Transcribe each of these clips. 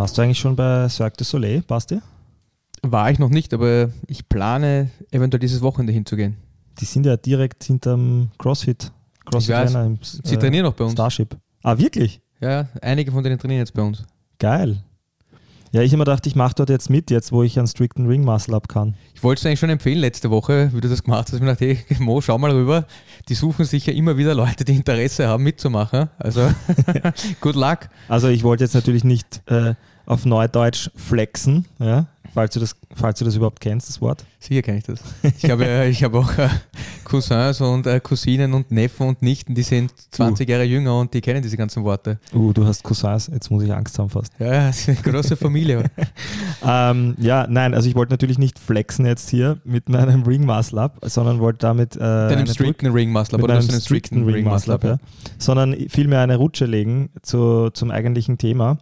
Warst du eigentlich schon bei Cirque du Soleil, Basti? War ich noch nicht, aber ich plane eventuell dieses Wochenende hinzugehen. Die sind ja direkt hinterm CrossFit. CrossFit weiß. Arena im, Sie trainieren noch bei uns. Starship. Ah, wirklich? Ja, einige von denen trainieren jetzt bei uns. Geil. Ja, ich immer dachte, ich mache dort jetzt mit, jetzt wo ich einen strikten Ring Muscle Up kann. Ich wollte es eigentlich schon empfehlen letzte Woche, wie du das gemacht hast. Ich mir gedacht, hey, Mo, schau mal rüber. Die suchen sicher immer wieder Leute, die Interesse haben, mitzumachen. Also, good luck. Also ich wollte jetzt natürlich nicht äh, auf Neudeutsch flexen, ja, falls du, das, falls du das überhaupt kennst, das Wort. Sicher kenne ich das. Ich habe, äh, ich habe auch äh, Cousins und äh, Cousinen und Neffen und Nichten, die sind 20 Jahre jünger und die kennen diese ganzen Worte. Uh, du hast Cousins, jetzt muss ich Angst haben fast. Ja, ja, es ist eine große Familie. Ähm, ja, nein, also ich wollte natürlich nicht flexen jetzt hier mit meinem Ring Muscle Up, sondern wollte damit äh, Deinem eine strikten Ring Muscle Up oder einem hast du einen strikten Ring Muscle Up, ja. sondern vielmehr eine Rutsche legen zu, zum eigentlichen Thema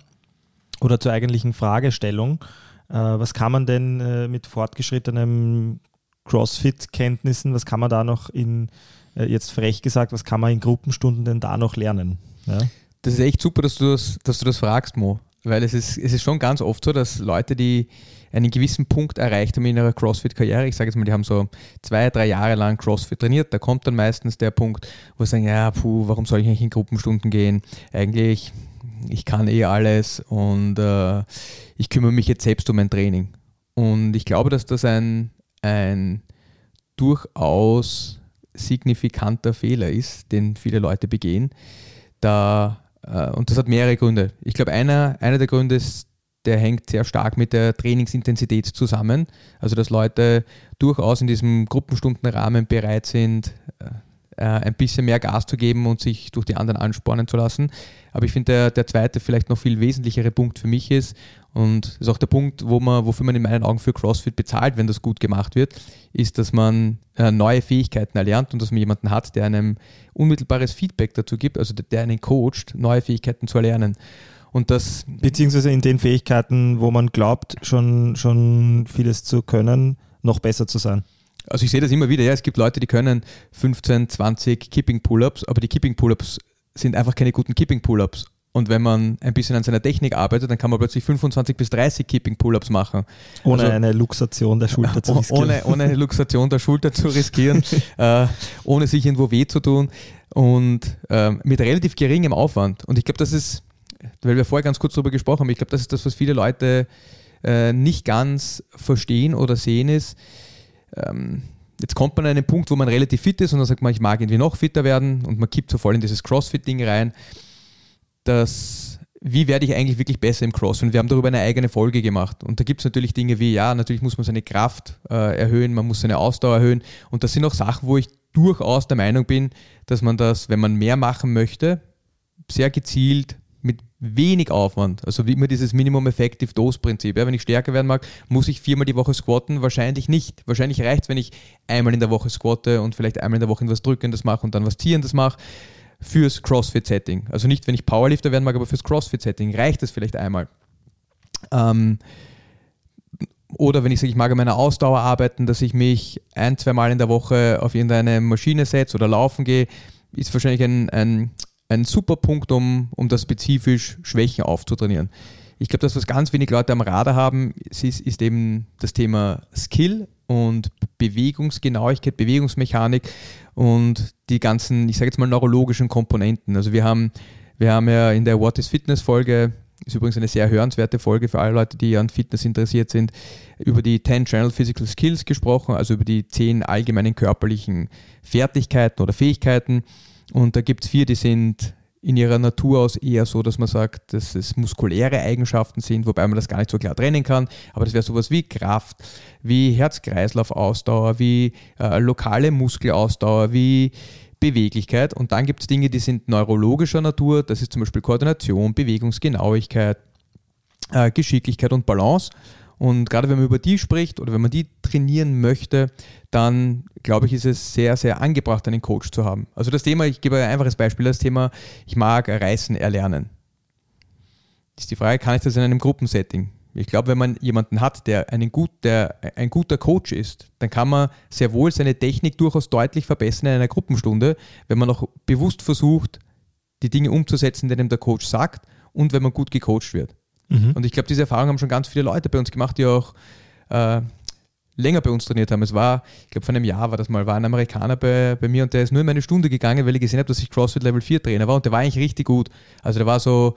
oder zur eigentlichen Fragestellung. Äh, was kann man denn äh, mit fortgeschrittenem CrossFit-Kenntnissen, was kann man da noch in, äh, jetzt frech gesagt, was kann man in Gruppenstunden denn da noch lernen? Ja? Das ist echt super, dass du das, dass du das fragst, Mo. Weil es ist, es ist schon ganz oft so, dass Leute, die einen gewissen Punkt erreicht haben in ihrer CrossFit-Karriere, ich sage jetzt mal, die haben so zwei, drei Jahre lang CrossFit trainiert, da kommt dann meistens der Punkt, wo sie sagen, ja, puh, warum soll ich eigentlich in Gruppenstunden gehen? Eigentlich, ich kann eh alles und äh, ich kümmere mich jetzt selbst um mein Training. Und ich glaube, dass das ein, ein durchaus signifikanter Fehler ist, den viele Leute begehen. Da, äh, und das hat mehrere Gründe. Ich glaube, einer, einer der Gründe ist, der hängt sehr stark mit der Trainingsintensität zusammen. Also, dass Leute durchaus in diesem Gruppenstundenrahmen bereit sind, äh, ein bisschen mehr Gas zu geben und sich durch die anderen anspornen zu lassen. Aber ich finde, der, der zweite, vielleicht noch viel wesentlichere Punkt für mich ist, und das ist auch der Punkt, wo man, wofür man in meinen Augen für CrossFit bezahlt, wenn das gut gemacht wird, ist, dass man äh, neue Fähigkeiten erlernt und dass man jemanden hat, der einem unmittelbares Feedback dazu gibt, also der, der einen coacht, neue Fähigkeiten zu erlernen. Und das Beziehungsweise in den Fähigkeiten, wo man glaubt, schon, schon vieles zu können, noch besser zu sein. Also ich sehe das immer wieder, ja, es gibt Leute, die können 15, 20 Kipping Pull-ups, aber die Kipping Pull-ups sind einfach keine guten Kipping Pull-ups. Und wenn man ein bisschen an seiner Technik arbeitet, dann kann man plötzlich 25 bis 30 Kipping Pull-ups machen. Ohne Also- eine Luxation der Schulter zu riskieren. ohne, ohne eine Luxation der Schulter zu riskieren, äh, ohne sich irgendwo weh zu tun und ähm, mit relativ geringem Aufwand. Und ich glaube, das ist, weil wir vorher ganz kurz darüber gesprochen haben, ich glaube, das ist das, was viele Leute äh, nicht ganz verstehen oder sehen, ist, ähm, jetzt kommt man an einen Punkt, wo man relativ fit ist und dann sagt man, ich mag irgendwie noch fitter werden und man kippt so voll in dieses CrossFit-Ding rein, dass wie werde ich eigentlich wirklich besser im CrossFit? Und wir haben darüber eine eigene Folge gemacht. Und da gibt es natürlich Dinge wie, ja, natürlich muss man seine Kraft äh, erhöhen, man muss seine Ausdauer erhöhen. Und das sind auch Sachen, wo ich durchaus der Meinung bin, dass man das, wenn man mehr machen möchte, sehr gezielt mit wenig Aufwand, also wie immer dieses Minimum Effective Dose Prinzip. Ja, wenn ich stärker werden mag, muss ich viermal die Woche squatten? Wahrscheinlich nicht. Wahrscheinlich reicht es, wenn ich einmal in der Woche squatte und vielleicht einmal in der Woche etwas Drückendes mache und dann was Ziehendes mache fürs CrossFit-Setting. Also nicht, wenn ich Powerlifter werden mag, aber fürs CrossFit-Setting reicht es vielleicht einmal. Ähm, oder wenn ich sage, ich mag an meiner Ausdauer arbeiten, dass ich mich ein, zwei Mal in der Woche auf irgendeine Maschine setze oder laufen gehe, ist wahrscheinlich ein, ein, ein super Punkt, um, um das spezifisch Schwächen aufzutrainieren. Ich glaube, das, was ganz wenig Leute am Radar haben, ist, ist eben das Thema Skill und Bewegungsgenauigkeit, Bewegungsmechanik und die ganzen, ich sage jetzt mal, neurologischen Komponenten. Also wir haben, wir haben ja in der What is Fitness Folge, ist übrigens eine sehr hörenswerte Folge für alle Leute, die an Fitness interessiert sind, über die 10 General Physical Skills gesprochen, also über die 10 allgemeinen körperlichen Fertigkeiten oder Fähigkeiten. Und da gibt es vier, die sind in ihrer Natur aus eher so, dass man sagt, dass es muskuläre Eigenschaften sind, wobei man das gar nicht so klar trennen kann. Aber das wäre sowas wie Kraft, wie Herz-Kreislauf-Ausdauer, wie äh, lokale Muskelausdauer, wie Beweglichkeit und dann gibt es Dinge, die sind neurologischer Natur, das ist zum Beispiel Koordination, Bewegungsgenauigkeit, äh, Geschicklichkeit und Balance. Und gerade wenn man über die spricht oder wenn man die trainieren möchte, dann glaube ich, ist es sehr, sehr angebracht, einen Coach zu haben. Also das Thema, ich gebe ein einfaches Beispiel, das Thema, ich mag Reißen erlernen. Ist die Frage, kann ich das in einem Gruppensetting? Ich glaube, wenn man jemanden hat, der, einen gut, der ein guter Coach ist, dann kann man sehr wohl seine Technik durchaus deutlich verbessern in einer Gruppenstunde, wenn man auch bewusst versucht, die Dinge umzusetzen, die einem der Coach sagt und wenn man gut gecoacht wird. Mhm. Und ich glaube, diese Erfahrung haben schon ganz viele Leute bei uns gemacht, die auch äh, länger bei uns trainiert haben. Es war, ich glaube, vor einem Jahr war das mal, war ein Amerikaner bei, bei mir und der ist nur in meine Stunde gegangen, weil ich gesehen habe, dass ich CrossFit Level 4 Trainer war und der war eigentlich richtig gut. Also der war so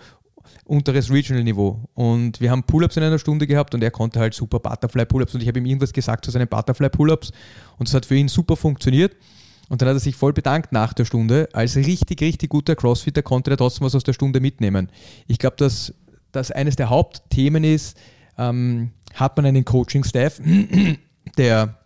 unteres Regional-Niveau. Und wir haben Pull-Ups in einer Stunde gehabt und er konnte halt super Butterfly-Pull-Ups und ich habe ihm irgendwas gesagt zu seinen Butterfly-Pull-Ups und das hat für ihn super funktioniert. Und dann hat er sich voll bedankt nach der Stunde. Als richtig, richtig guter Crossfitter konnte er trotzdem was aus der Stunde mitnehmen. Ich glaube, dass das eines der Hauptthemen ist, ähm, hat man einen Coaching-Staff, der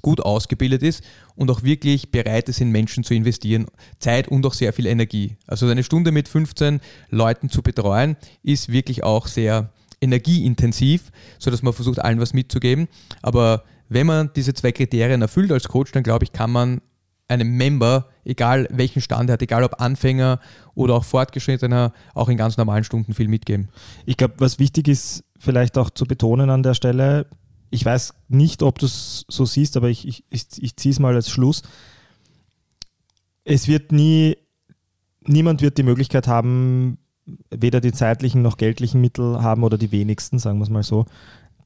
gut ausgebildet ist und auch wirklich bereit ist, in Menschen zu investieren, Zeit und auch sehr viel Energie. Also eine Stunde mit 15 Leuten zu betreuen, ist wirklich auch sehr energieintensiv, sodass man versucht, allen was mitzugeben. Aber wenn man diese zwei Kriterien erfüllt als Coach, dann glaube ich, kann man einem Member, egal welchen Stand er hat, egal ob Anfänger oder auch Fortgeschrittener, auch in ganz normalen Stunden viel mitgeben. Ich glaube, was wichtig ist, vielleicht auch zu betonen an der Stelle, ich weiß nicht, ob du es so siehst, aber ich, ich, ich, ich ziehe es mal als Schluss. Es wird nie, niemand wird die Möglichkeit haben, weder die zeitlichen noch geldlichen Mittel haben oder die wenigsten, sagen wir es mal so,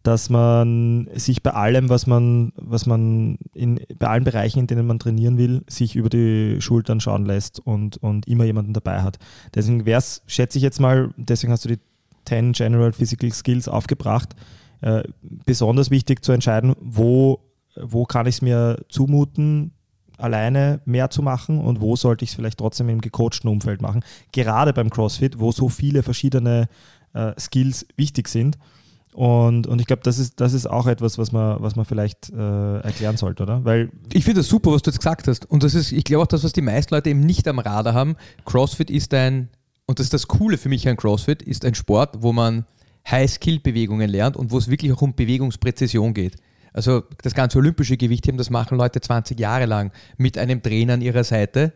dass man sich bei allem, was man, was man in, bei allen Bereichen, in denen man trainieren will, sich über die Schultern schauen lässt und, und immer jemanden dabei hat. Deswegen wäre es, schätze ich jetzt mal, deswegen hast du die 10 General Physical Skills aufgebracht, äh, besonders wichtig zu entscheiden, wo, wo kann ich es mir zumuten, alleine mehr zu machen und wo sollte ich es vielleicht trotzdem im gecoachten Umfeld machen. Gerade beim CrossFit, wo so viele verschiedene äh, Skills wichtig sind. Und, und ich glaube, das ist, das ist auch etwas, was man, was man vielleicht äh, erklären sollte, oder? Weil Ich finde das super, was du jetzt gesagt hast. Und das ist, ich glaube auch, das, was die meisten Leute eben nicht am Radar haben. CrossFit ist ein, und das ist das Coole für mich an CrossFit, ist ein Sport, wo man High-Skill-Bewegungen lernt und wo es wirklich auch um Bewegungspräzision geht. Also das ganze olympische Gewichtheben, das machen Leute 20 Jahre lang mit einem Trainer an ihrer Seite,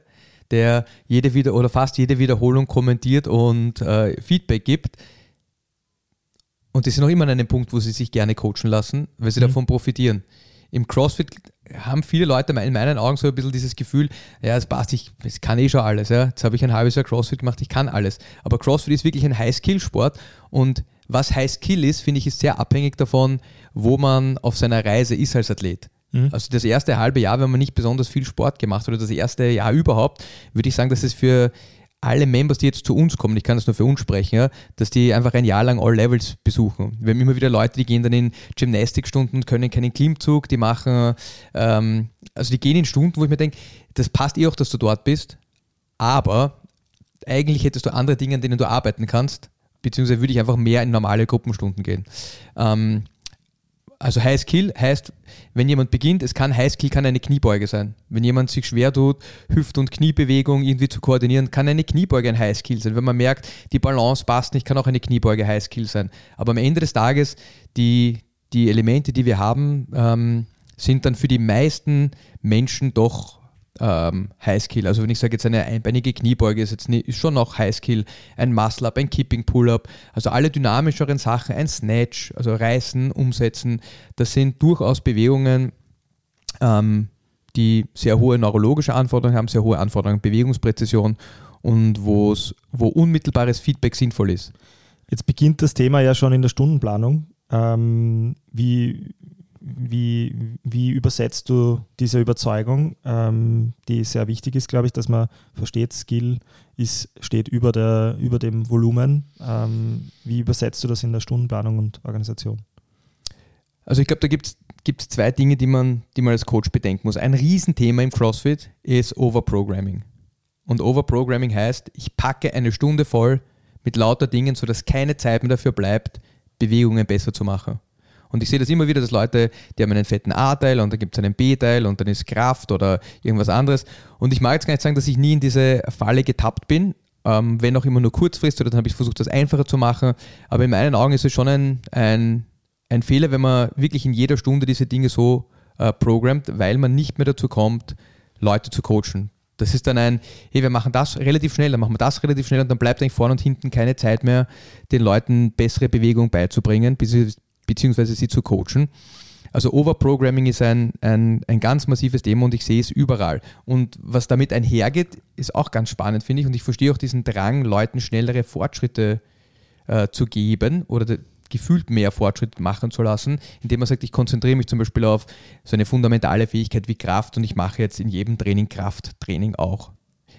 der jede wieder oder fast jede Wiederholung kommentiert und äh, Feedback gibt. Und die sind noch immer an einem Punkt, wo sie sich gerne coachen lassen, weil sie Mhm. davon profitieren. Im CrossFit haben viele Leute in meinen Augen so ein bisschen dieses Gefühl, ja, es passt, ich, ich kann eh schon alles. Ja. Jetzt habe ich ein halbes Jahr CrossFit gemacht, ich kann alles. Aber CrossFit ist wirklich ein High-Skill-Sport und was High-Skill ist, finde ich, ist sehr abhängig davon, wo man auf seiner Reise ist als Athlet. Mhm. Also das erste halbe Jahr, wenn man nicht besonders viel Sport gemacht hat oder das erste Jahr überhaupt, würde ich sagen, dass es für alle Members, die jetzt zu uns kommen, ich kann das nur für uns sprechen, ja, dass die einfach ein Jahr lang All Levels besuchen. Wir haben immer wieder Leute, die gehen dann in Gymnastikstunden und können keinen Klimmzug, die machen, ähm, also die gehen in Stunden, wo ich mir denke, das passt eh auch, dass du dort bist, aber eigentlich hättest du andere Dinge, an denen du arbeiten kannst, beziehungsweise würde ich einfach mehr in normale Gruppenstunden gehen. Ähm, also High Skill heißt, wenn jemand beginnt, es kann High Skill kann eine Kniebeuge sein. Wenn jemand sich schwer tut, Hüft- und Kniebewegung irgendwie zu koordinieren, kann eine Kniebeuge ein High Skill sein. Wenn man merkt, die Balance passt nicht, kann auch eine Kniebeuge High Skill sein. Aber am Ende des Tages, die, die Elemente, die wir haben, ähm, sind dann für die meisten Menschen doch ähm, High Skill. Also wenn ich sage jetzt eine einbeinige Kniebeuge ist jetzt nicht, ist schon noch High Skill, ein Muscle Up, ein Kipping Pull-Up, also alle dynamischeren Sachen, ein Snatch, also Reißen, Umsetzen, das sind durchaus Bewegungen, ähm, die sehr hohe neurologische Anforderungen haben, sehr hohe Anforderungen an Bewegungspräzision und wo unmittelbares Feedback sinnvoll ist. Jetzt beginnt das Thema ja schon in der Stundenplanung. Ähm, wie, wie, wie übersetzt du diese Überzeugung, ähm, die sehr wichtig ist, glaube ich, dass man versteht, Skill ist, steht über, der, über dem Volumen. Ähm, wie übersetzt du das in der Stundenplanung und Organisation? Also ich glaube, da gibt es zwei Dinge, die man, die man als Coach bedenken muss. Ein Riesenthema im CrossFit ist Overprogramming. Und Overprogramming heißt, ich packe eine Stunde voll mit lauter Dingen, sodass keine Zeit mehr dafür bleibt, Bewegungen besser zu machen. Und ich sehe das immer wieder, dass Leute, die haben einen fetten A-Teil und dann gibt es einen B-Teil und dann ist Kraft oder irgendwas anderes. Und ich mag jetzt gar nicht sagen, dass ich nie in diese Falle getappt bin, ähm, wenn auch immer nur kurzfristig, oder dann habe ich versucht, das einfacher zu machen. Aber in meinen Augen ist es schon ein, ein, ein Fehler, wenn man wirklich in jeder Stunde diese Dinge so äh, programmt, weil man nicht mehr dazu kommt, Leute zu coachen. Das ist dann ein, hey, wir machen das relativ schnell, dann machen wir das relativ schnell und dann bleibt eigentlich vorne und hinten keine Zeit mehr, den Leuten bessere Bewegung beizubringen, beziehungsweise sie zu coachen. Also Overprogramming ist ein, ein, ein ganz massives Thema und ich sehe es überall. Und was damit einhergeht, ist auch ganz spannend, finde ich. Und ich verstehe auch diesen Drang, Leuten schnellere Fortschritte äh, zu geben oder gefühlt mehr Fortschritt machen zu lassen, indem man sagt, ich konzentriere mich zum Beispiel auf so eine fundamentale Fähigkeit wie Kraft und ich mache jetzt in jedem Training Krafttraining auch.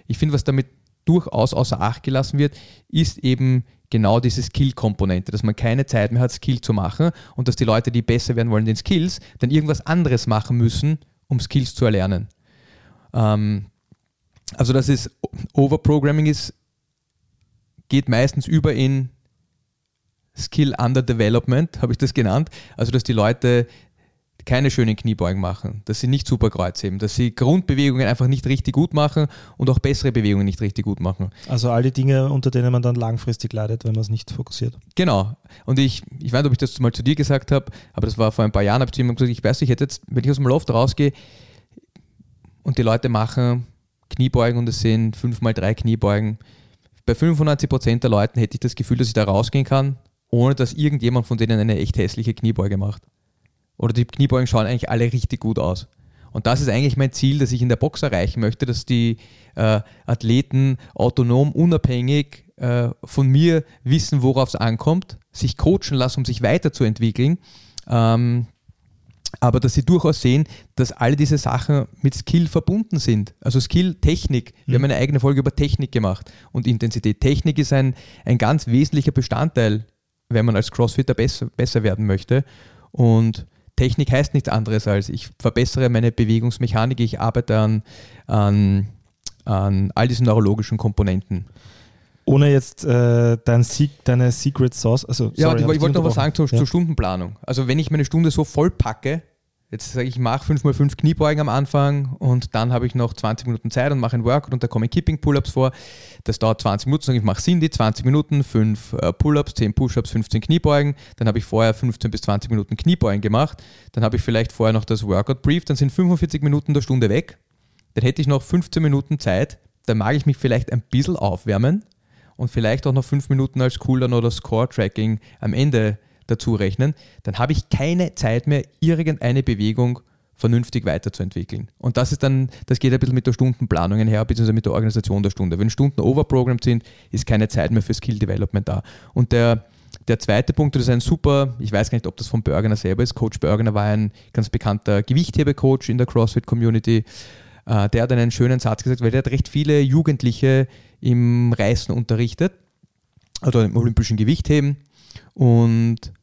Ich finde, was damit durchaus außer Acht gelassen wird, ist eben genau diese Skill-Komponente, dass man keine Zeit mehr hat, Skill zu machen und dass die Leute, die besser werden wollen den Skills, dann irgendwas anderes machen müssen, um Skills zu erlernen. Ähm, also das ist, Overprogramming ist, geht meistens über in Skill Under Development, habe ich das genannt. Also dass die Leute keine schönen Kniebeugen machen, dass sie nicht super Kreuz heben, dass sie Grundbewegungen einfach nicht richtig gut machen und auch bessere Bewegungen nicht richtig gut machen. Also all die Dinge, unter denen man dann langfristig leidet, wenn man es nicht fokussiert. Genau. Und ich, ich weiß nicht, ob ich das mal zu dir gesagt habe, aber das war vor ein paar Jahren, habe ich zu jemandem gesagt, ich weiß, ich hätte jetzt, wenn ich aus dem Loft rausgehe und die Leute machen Kniebeugen und es sind 5x3 Kniebeugen, bei 95% der Leuten hätte ich das Gefühl, dass ich da rausgehen kann, ohne dass irgendjemand von denen eine echt hässliche Kniebeuge macht oder die Kniebeugen schauen eigentlich alle richtig gut aus. Und das ist eigentlich mein Ziel, das ich in der Box erreichen möchte, dass die äh, Athleten autonom, unabhängig äh, von mir wissen, worauf es ankommt, sich coachen lassen, um sich weiterzuentwickeln. Ähm, aber dass sie durchaus sehen, dass alle diese Sachen mit Skill verbunden sind. Also Skill, Technik. Wir mhm. haben eine eigene Folge über Technik gemacht und Intensität. Technik ist ein, ein ganz wesentlicher Bestandteil, wenn man als Crossfitter besser, besser werden möchte. Und Technik heißt nichts anderes als, ich verbessere meine Bewegungsmechanik, ich arbeite an, an, an all diesen neurologischen Komponenten. Ohne jetzt äh, dein deine Secret Sauce, also Ja, sorry, ich, ich wollte noch was sagen zur, ja. zur Stundenplanung. Also wenn ich meine Stunde so voll packe, Jetzt sage ich, ich mache 5x5 Kniebeugen am Anfang und dann habe ich noch 20 Minuten Zeit und mache ein Workout und da kommen Kipping Pull-Ups vor. Das dauert 20 Minuten, sage ich, mache Cindy 20 Minuten, 5 äh, Pull-Ups, 10 Push-Ups, 15 Kniebeugen. Dann habe ich vorher 15 bis 20 Minuten Kniebeugen gemacht. Dann habe ich vielleicht vorher noch das Workout Brief, dann sind 45 Minuten der Stunde weg. Dann hätte ich noch 15 Minuten Zeit. Dann mag ich mich vielleicht ein bisschen aufwärmen und vielleicht auch noch 5 Minuten als Cooldown oder Score-Tracking am Ende dazu rechnen, dann habe ich keine Zeit mehr, irgendeine Bewegung vernünftig weiterzuentwickeln. Und das ist dann, das geht ein bisschen mit der Stundenplanung einher, beziehungsweise mit der Organisation der Stunde. Wenn Stunden overprogrammed sind, ist keine Zeit mehr für Skill Development da. Und der, der zweite Punkt, das ist ein super, ich weiß gar nicht, ob das von Bergener selber ist. Coach Bergener war ein ganz bekannter Gewichthebecoach in der CrossFit-Community. Äh, der hat einen schönen Satz gesagt, weil der hat recht viele Jugendliche im Reißen unterrichtet, also im olympischen Gewichtheben. Und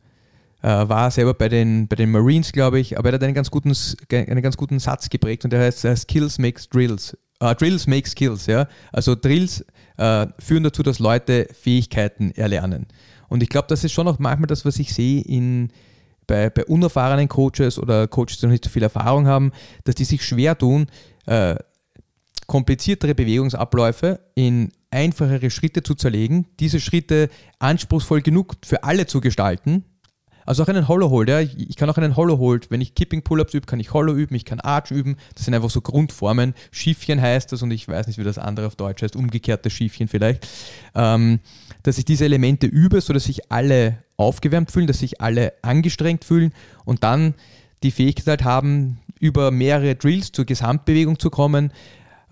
äh, war selber bei den, bei den Marines, glaube ich, aber er hat einen ganz guten, einen ganz guten Satz geprägt und der heißt uh, Skills makes Drills. Uh, Drills make Skills, ja. Also Drills uh, führen dazu, dass Leute Fähigkeiten erlernen. Und ich glaube, das ist schon auch manchmal das, was ich sehe in, bei, bei unerfahrenen Coaches oder Coaches, die noch nicht so viel Erfahrung haben, dass die sich schwer tun, äh, kompliziertere Bewegungsabläufe in einfachere Schritte zu zerlegen, diese Schritte anspruchsvoll genug für alle zu gestalten, also auch einen Hollow Hold, ja. Ich kann auch einen Hollow Hold, wenn ich Kipping Pull-Ups übe, kann ich Hollow üben, ich kann Arch üben. Das sind einfach so Grundformen. Schiffchen heißt das und ich weiß nicht, wie das andere auf Deutsch heißt, umgekehrte Schiffchen vielleicht. Ähm, dass ich diese Elemente übe, sodass sich alle aufgewärmt fühlen, dass sich alle angestrengt fühlen und dann die Fähigkeit haben, über mehrere Drills zur Gesamtbewegung zu kommen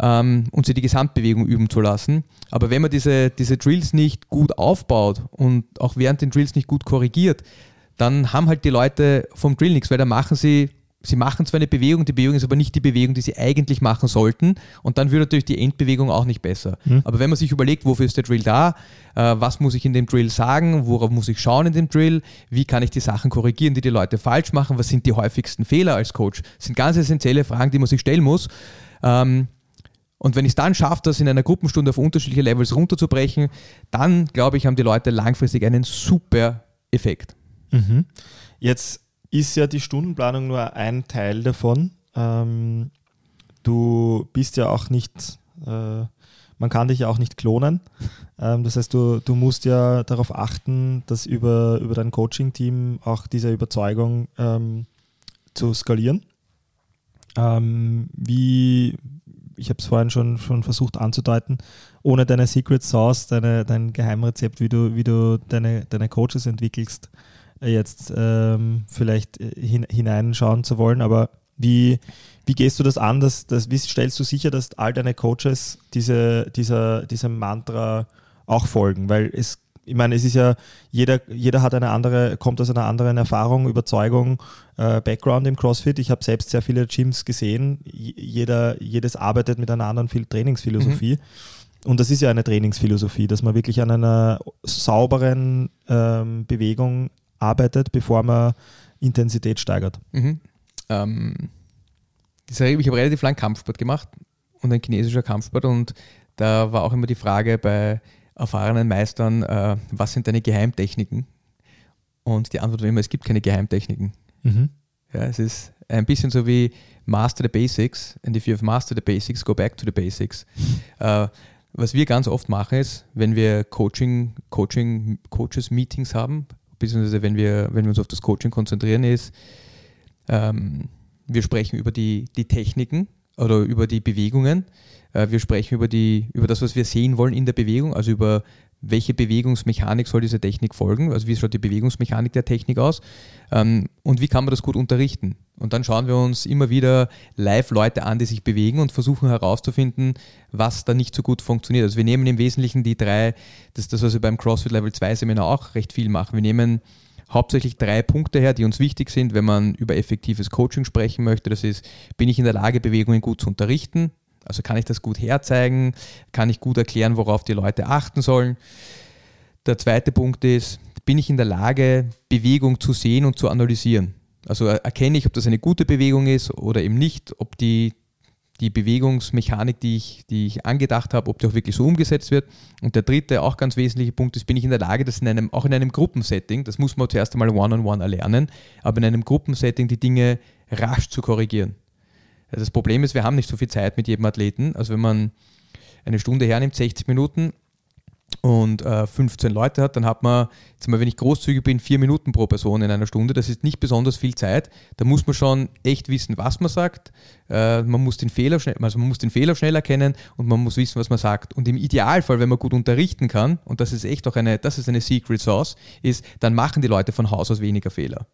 ähm, und sie die Gesamtbewegung üben zu lassen. Aber wenn man diese, diese Drills nicht gut aufbaut und auch während den Drills nicht gut korrigiert, dann haben halt die Leute vom Drill nichts, weil dann machen sie, sie machen zwar eine Bewegung, die Bewegung ist aber nicht die Bewegung, die sie eigentlich machen sollten und dann wird natürlich die Endbewegung auch nicht besser. Mhm. Aber wenn man sich überlegt, wofür ist der Drill da, äh, was muss ich in dem Drill sagen, worauf muss ich schauen in dem Drill, wie kann ich die Sachen korrigieren, die die Leute falsch machen, was sind die häufigsten Fehler als Coach, das sind ganz essentielle Fragen, die man sich stellen muss. Ähm, und wenn ich es dann schaffe, das in einer Gruppenstunde auf unterschiedliche Levels runterzubrechen, dann glaube ich, haben die Leute langfristig einen super Effekt. Mhm. Jetzt ist ja die Stundenplanung nur ein Teil davon. Ähm, du bist ja auch nicht, äh, man kann dich ja auch nicht klonen. Ähm, das heißt, du, du musst ja darauf achten, dass über, über dein Coaching-Team auch diese Überzeugung ähm, zu skalieren. Ähm, wie, ich habe es vorhin schon, schon versucht anzudeuten, ohne deine Secret Sauce, deine, dein Geheimrezept, wie du, wie du deine, deine Coaches entwickelst, äh, jetzt ähm, vielleicht äh, hin, hineinschauen zu wollen. Aber wie, wie gehst du das an? Dass, dass, wie stellst du sicher, dass all deine Coaches diese, dieser, diesem Mantra auch folgen? Weil es ich meine, es ist ja, jeder, jeder hat eine andere, kommt aus einer anderen Erfahrung, Überzeugung, äh, Background im CrossFit. Ich habe selbst sehr viele Gyms gesehen. Jeder, jedes arbeitet mit einer anderen Trainingsphilosophie. Und das ist ja eine Trainingsphilosophie, dass man wirklich an einer sauberen ähm, Bewegung arbeitet, bevor man Intensität steigert. Mhm. Ähm, ich habe relativ lang Kampfsport gemacht und ein chinesischer Kampfsport und da war auch immer die Frage bei erfahrenen Meistern, äh, was sind deine Geheimtechniken? Und die Antwort war immer, es gibt keine Geheimtechniken. Ja, es ist ein bisschen so wie Master the Basics and if you've mastered the Basics, go back to the Basics. äh, was wir ganz oft machen ist, wenn wir Coaching, Coaching, Coaches Meetings haben, beziehungsweise wenn wir, wenn wir uns auf das Coaching konzentrieren, ist, ähm, wir sprechen über die, die Techniken oder über die Bewegungen. Äh, wir sprechen über, die, über das, was wir sehen wollen in der Bewegung, also über welche Bewegungsmechanik soll diese Technik folgen, also wie schaut die Bewegungsmechanik der Technik aus ähm, und wie kann man das gut unterrichten. Und dann schauen wir uns immer wieder live Leute an, die sich bewegen und versuchen herauszufinden, was da nicht so gut funktioniert. Also wir nehmen im Wesentlichen die drei, das ist das, was wir beim CrossFit Level 2 Seminar auch recht viel machen. Wir nehmen hauptsächlich drei Punkte her, die uns wichtig sind, wenn man über effektives Coaching sprechen möchte. Das ist, bin ich in der Lage, Bewegungen gut zu unterrichten? Also kann ich das gut herzeigen? Kann ich gut erklären, worauf die Leute achten sollen? Der zweite Punkt ist, bin ich in der Lage, Bewegung zu sehen und zu analysieren? Also er- erkenne ich, ob das eine gute Bewegung ist oder eben nicht, ob die, die Bewegungsmechanik, die ich, die ich angedacht habe, ob die auch wirklich so umgesetzt wird. Und der dritte, auch ganz wesentliche Punkt ist, bin ich in der Lage, das in einem, auch in einem Gruppensetting, das muss man zuerst einmal one-on-one erlernen, aber in einem Gruppensetting die Dinge rasch zu korrigieren. Ja, Das Problem ist, wir haben nicht so viel Zeit mit jedem Athleten. Also wenn man eine Stunde hernimmt, 60 Minuten und äh, 15 Leute hat, dann hat man, jetzt mal, wenn ich großzügig bin, vier Minuten pro Person in einer Stunde. Das ist nicht besonders viel Zeit. Da muss man schon echt wissen, was man sagt. Äh, man muss den Fehler schnell, also man muss den Fehler schnell erkennen und man muss wissen, was man sagt. Und im Idealfall, wenn man gut unterrichten kann, und das ist echt auch eine, das ist eine Secret Sauce, ist, dann machen die Leute von Haus aus weniger Fehler.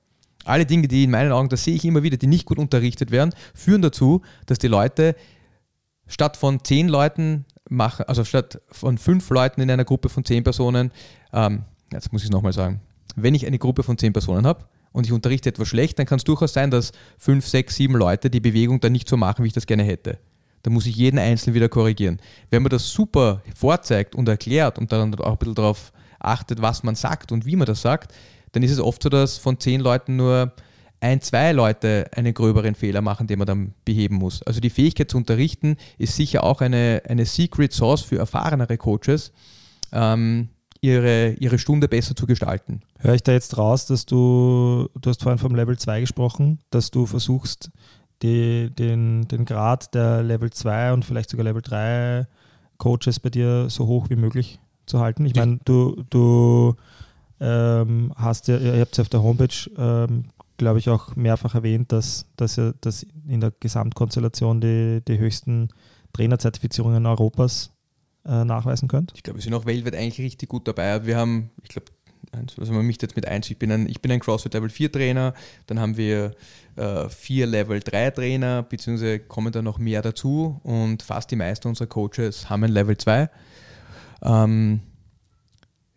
Alle Dinge, die in meinen Augen, das sehe ich immer wieder, die nicht gut unterrichtet werden, führen dazu, dass die Leute statt von zehn Leuten machen, also statt von fünf Leuten in einer Gruppe von zehn Personen, ähm, jetzt muss ich es nochmal sagen, wenn ich eine Gruppe von zehn Personen habe und ich unterrichte etwas schlecht, dann kann es durchaus sein, dass fünf, sechs, sieben Leute die Bewegung dann nicht so machen, wie ich das gerne hätte. Da muss ich jeden Einzelnen wieder korrigieren. Wenn man das super vorzeigt und erklärt und dann auch ein bisschen darauf achtet, was man sagt und wie man das sagt, dann ist es oft so, dass von zehn Leuten nur ein, zwei Leute einen gröberen Fehler machen, den man dann beheben muss. Also die Fähigkeit zu unterrichten ist sicher auch eine, eine Secret Sauce für erfahrenere Coaches, ähm, ihre, ihre Stunde besser zu gestalten. Höre ich da jetzt raus, dass du, du hast vorhin vom Level 2 gesprochen, dass du versuchst, die, den, den Grad der Level 2 und vielleicht sogar Level 3 Coaches bei dir so hoch wie möglich zu halten? Ich meine, du, du ähm, hast ja, ihr habt ja auf der Homepage, ähm, glaube ich, auch mehrfach erwähnt, dass, dass ihr dass in der Gesamtkonstellation die, die höchsten Trainerzertifizierungen Europas äh, nachweisen könnt. Ich glaube, wir sind auch weltweit eigentlich richtig gut dabei. Wir haben, ich glaube, also man mischt jetzt mit eins, ich bin ein, ich bin ein CrossFit Level 4 Trainer, dann haben wir äh, vier Level 3 Trainer, beziehungsweise kommen da noch mehr dazu und fast die meisten unserer Coaches haben ein Level 2. Ähm,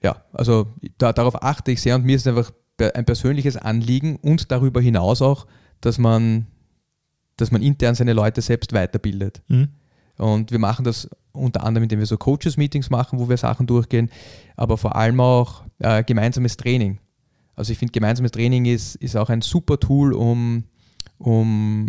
ja, also da, darauf achte ich sehr und mir ist es einfach ein persönliches Anliegen und darüber hinaus auch, dass man, dass man intern seine Leute selbst weiterbildet. Mhm. Und wir machen das unter anderem, indem wir so Coaches-Meetings machen, wo wir Sachen durchgehen, aber vor allem auch äh, gemeinsames Training. Also ich finde, gemeinsames Training ist, ist auch ein super Tool, um, um